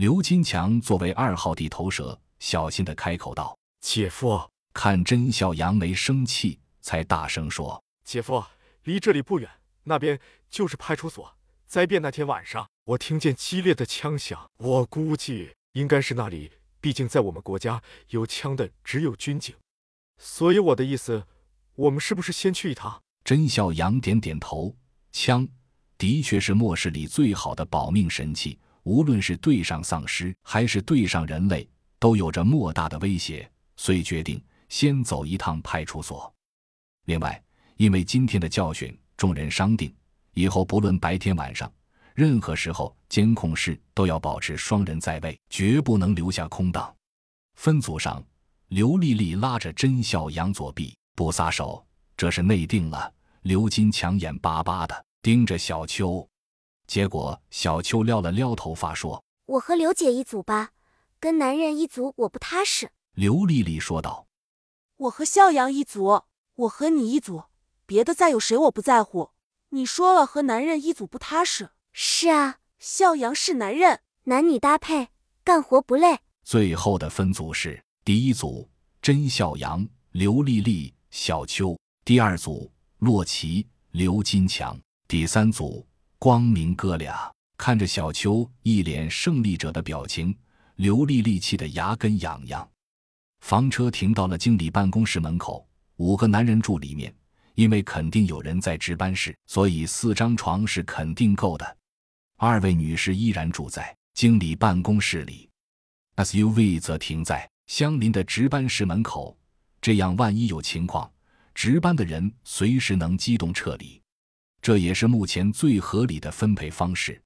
刘金强作为二号地头蛇，小心的开口道：“姐夫。”看甄笑阳没生气，才大声说：“姐夫，离这里不远，那边就是派出所。灾变那天晚上，我听见激烈的枪响，我估计应该是那里。毕竟在我们国家，有枪的只有军警。所以我的意思，我们是不是先去一趟？”甄笑阳点点头。枪的确是末世里最好的保命神器。无论是对上丧尸还是对上人类，都有着莫大的威胁，遂决定先走一趟派出所。另外，因为今天的教训，众人商定，以后不论白天晚上，任何时候监控室都要保持双人在位，绝不能留下空档。分组上，刘丽丽拉着甄笑阳左臂，不撒手，这是内定了。刘金强眼巴巴的盯着小秋。结果，小秋撩了撩头发，说：“我和刘姐一组吧，跟男人一组我不踏实。”刘丽丽说道：“我和笑阳一组，我和你一组，别的再有谁我不在乎。你说了和男人一组不踏实。”“是啊，笑阳是男人，男女搭配，干活不累。”最后的分组是：第一组甄笑阳、刘丽丽、小秋；第二组洛奇、刘金强；第三组。光明哥俩看着小秋一脸胜利者的表情，刘丽丽气得牙根痒痒。房车停到了经理办公室门口，五个男人住里面，因为肯定有人在值班室，所以四张床是肯定够的。二位女士依然住在经理办公室里，SUV 则停在相邻的值班室门口，这样万一有情况，值班的人随时能机动撤离。这也是目前最合理的分配方式。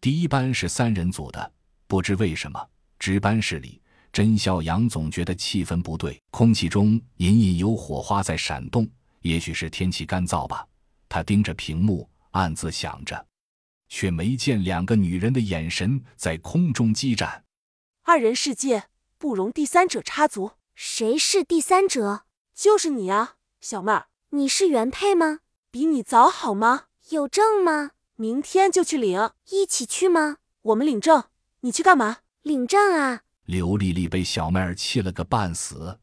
第一班是三人组的，不知为什么，值班室里，甄笑阳总觉得气氛不对，空气中隐隐有火花在闪动。也许是天气干燥吧。他盯着屏幕，暗自想着，却没见两个女人的眼神在空中激战。二人世界不容第三者插足。谁是第三者？就是你啊，小妹儿。你是原配吗？比你早好吗？有证吗？明天就去领。一起去吗？我们领证，你去干嘛？领证啊！刘丽丽被小妹儿气了个半死。